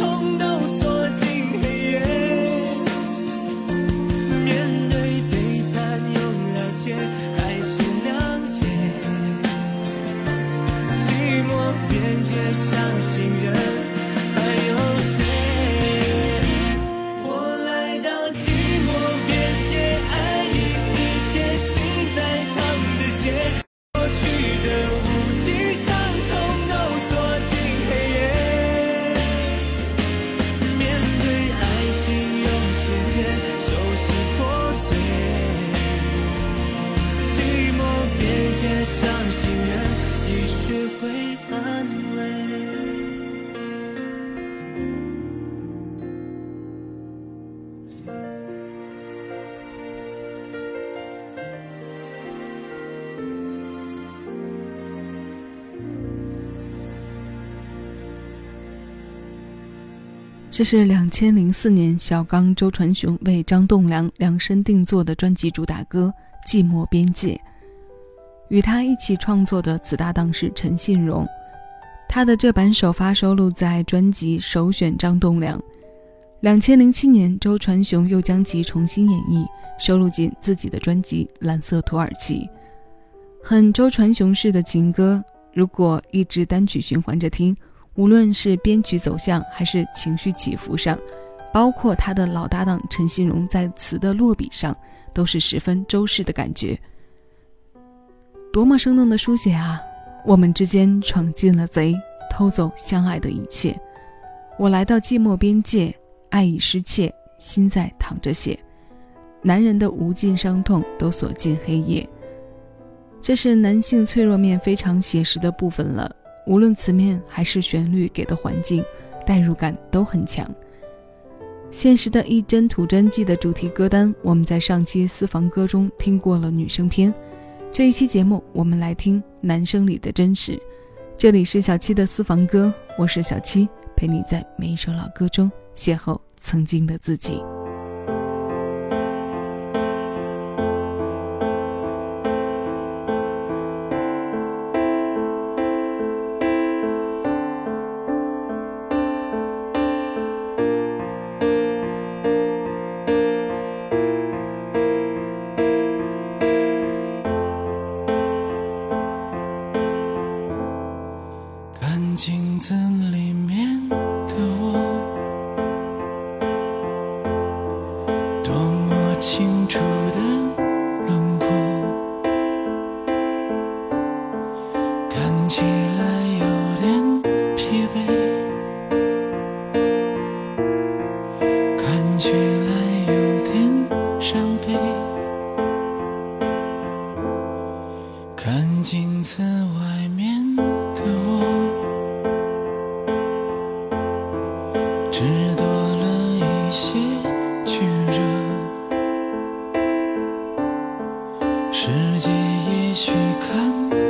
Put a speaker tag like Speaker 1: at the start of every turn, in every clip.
Speaker 1: 痛
Speaker 2: 这是两千零四年小刚、周传雄为张栋梁量身定做的专辑主打歌《寂寞边界》。与他一起创作的此搭档是陈信荣，他的这版首发收录在专辑《首选张栋梁》。两千零七年，周传雄又将其重新演绎，收录进自己的专辑《蓝色土耳其》。很周传雄式的情歌，如果一直单曲循环着听。无论是编曲走向还是情绪起伏上，包括他的老搭档陈信荣在词的落笔上，都是十分周氏的感觉。多么生动的书写啊！我们之间闯进了贼，偷走相爱的一切。我来到寂寞边界，爱已失窃，心在淌着血。男人的无尽伤痛都锁进黑夜。这是男性脆弱面非常写实的部分了。无论词面还是旋律给的环境，代入感都很强。现实的一帧土真记的主题歌单，我们在上期私房歌中听过了女生篇，
Speaker 1: 这一期节目，我们来听男生里的真实。这里是小七的私房歌，我是小七，陪你在每一首老歌中邂逅曾经的自己。
Speaker 3: 看镜子里面的我。世界也许看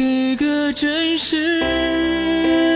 Speaker 3: 一个真
Speaker 1: 实。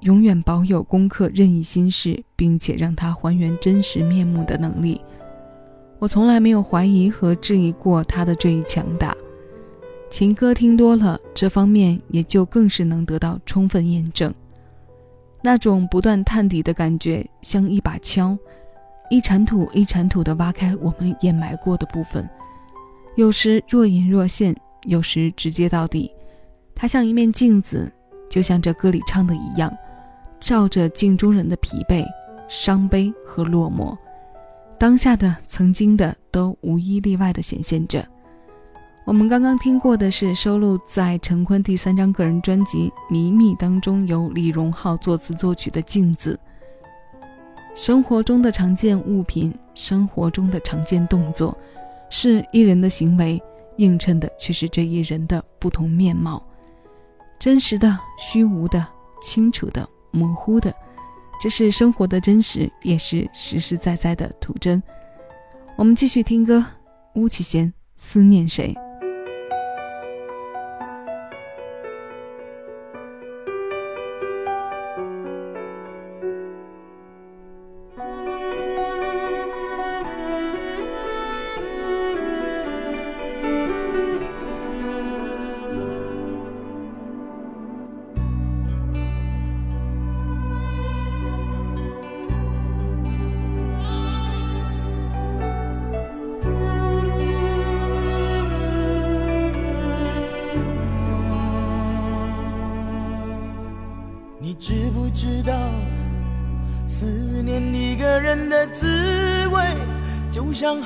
Speaker 1: 永远保有攻克任意心事，并且让它还原真实面目的能力。我从来没有怀疑和质疑过他的这一强大。情歌听多了，这方面也就更是能得到充分验证。那种不断探底的感觉，像一把锹，一铲土一铲土地挖开我们掩埋过的部分。
Speaker 2: 有时若隐若现，有时直接到底。它像一面镜子，就像这歌里唱的一样，照着镜中人的疲惫、伤悲和落寞。当下的、曾经的，都无一例外地显现着。我们刚刚听过的是收录在陈坤第三张个人专辑《迷密》当中，由李荣浩作词作曲的《镜子》。生活中的常见物品，生活中的常见动作，是一人的行为，映衬的却是这一人的不同面貌。真实的、虚无的、清楚的、模糊的，这是生活的真实，也是实实在在的土真。我们继续听歌，巫启贤，思念谁？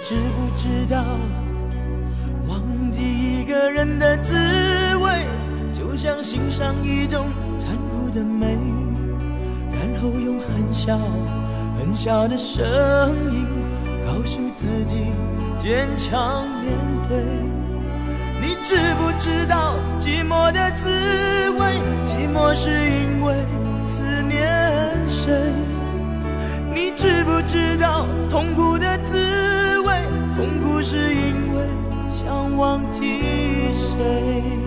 Speaker 4: 知不知道，忘记一个人的滋味，就像欣赏一种残酷的美，然后用很小很小的声音告诉自己坚强面对。你知不知道寂寞的滋味？寂寞是因为思念谁？你知不知道痛苦的滋？是因为想忘记谁？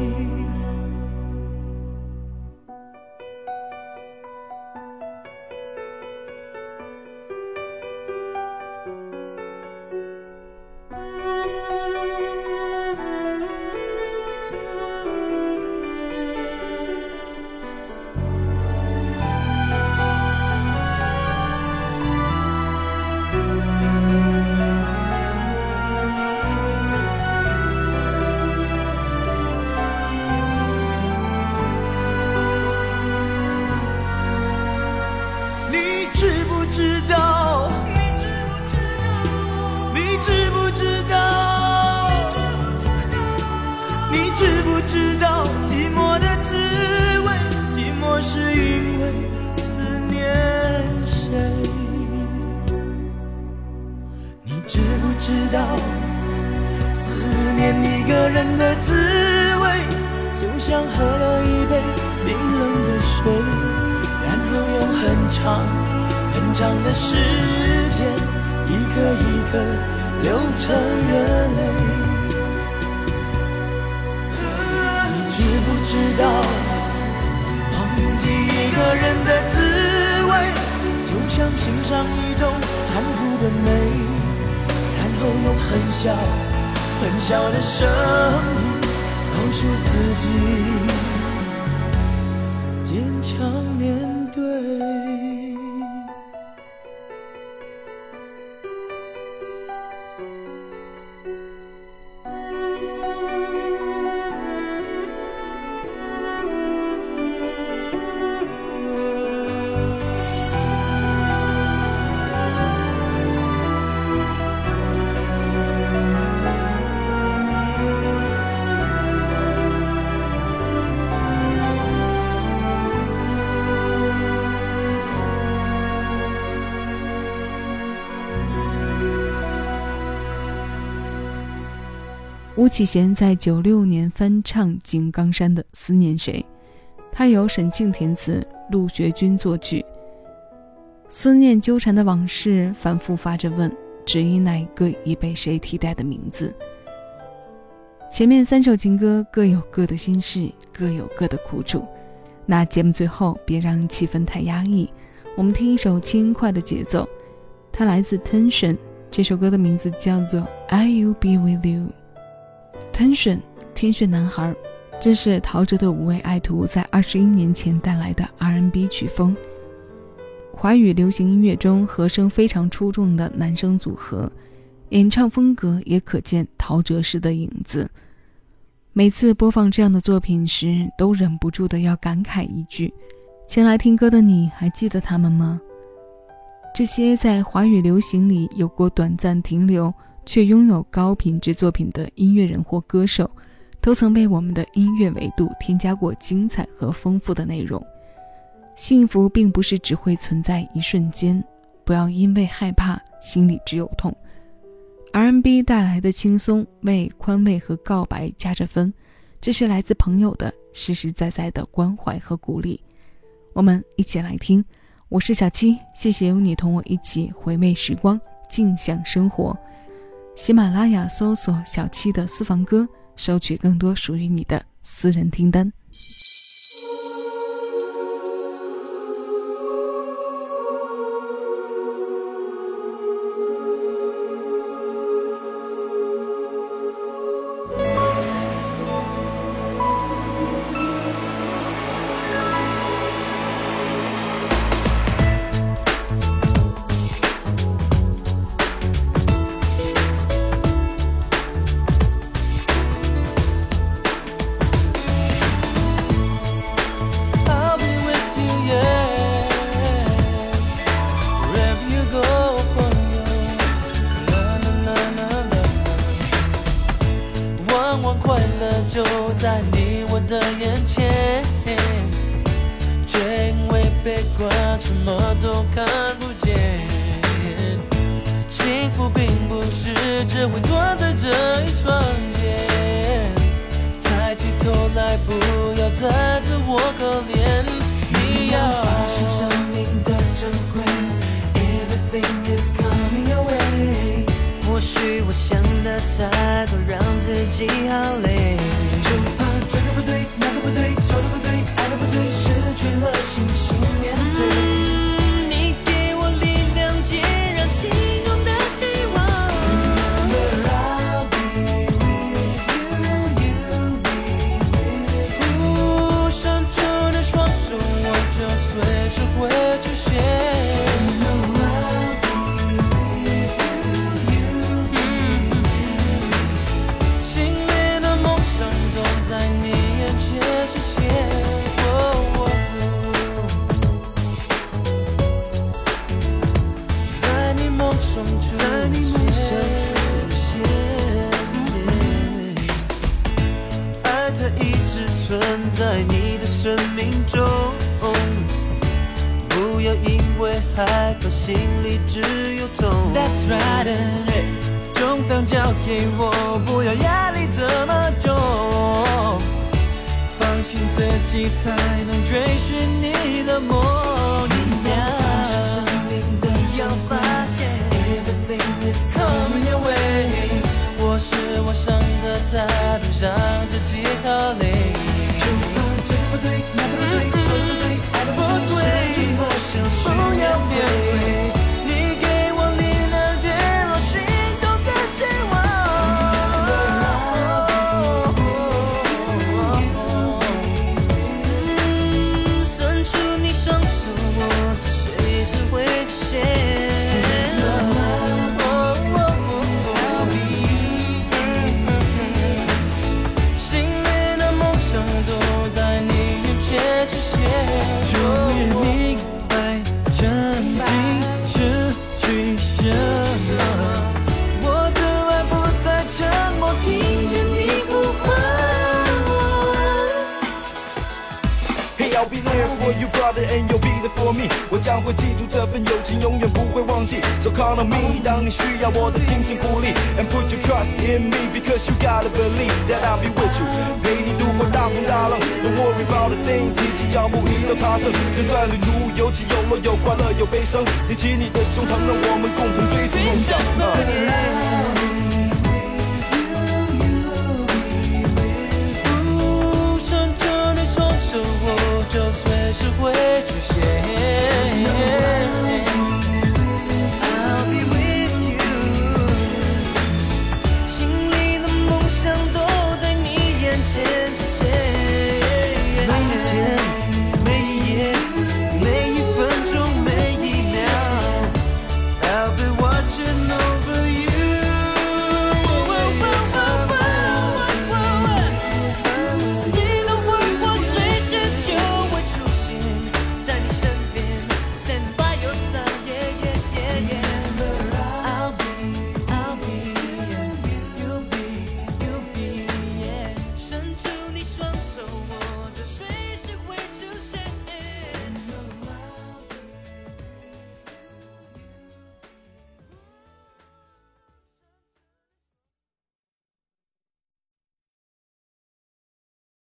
Speaker 4: 很长的时间，一颗一颗流成热泪。你知不知道，忘记一个人的滋味，就像欣赏一种残酷的美，然后用很小很小的声音告诉自己，坚强
Speaker 2: 启贤在九六年翻唱井冈山的《思念谁》，他由沈庆填词，陆学军作曲。思念纠缠的往事反复发着问，只因那一个已被谁替代的名字。前面三首情歌各有各的心事，各有各的苦楚。那节目最后，别让气氛太压抑，我们听一首轻快的节奏。它来自 Tension，这首歌的名字叫做 I Will Be With You。Tension，天选男孩，这是陶喆的五位爱徒在二十一年前带来的 R&B 曲风。华语流行音乐中和声非常出众的男声组合。演唱风格也可见陶喆式的影子。每次播放这样的作品时，都忍不住的要感慨一句：“前来听歌的你还记得他们吗？”这些在华语流行里有过短暂停留，却拥有高品质作品的音乐人或歌手，都曾为我们的音乐维度添加过精彩和丰富的内容。幸福并不是只会存在一瞬间，不要因为害怕，心里只有痛。R&B 带来的轻松，为宽慰和告白加着分，这是来自朋友的实实在在的关怀和鼓励。我们一起来听，我是小七，谢谢有你同我一起回味时光，静享生活。喜马拉雅搜索小七的私房歌，收取更多属于你的私人听单。
Speaker 1: 就在你我的眼前，却因为悲观，什么都看不见。幸福并不是只会坐在这一瞬间，抬起头来，不要再自我可怜。你要发现生命的珍贵，Everything is coming your way。许我想的太多，让自己好累。就怕这个不对，那个不对，错的不对，爱的不对，失去了信心面对。害怕，心里只有痛。That's right，重担交给我，不要压力这么重。放心自己，才能追寻你的梦。你要发现生命的要发现，Everything is coming your way。我是我想的太多，让自己好累。不对，那不对，做不对，爱的不对，失去了不要面对。
Speaker 5: And you'll be there for me. 我将会记住这份友情，永远不会忘记。So call on me，当你需要我的精神鼓励，and put your trust in me because you gotta believe that I'll be with you，陪你度过大风大浪。Don't worry about a thing，提起脚步一路踏上这段旅途，有起有落，有快乐有悲伤。挺起你的胸膛，让我们共同追逐梦想。就随时会出现。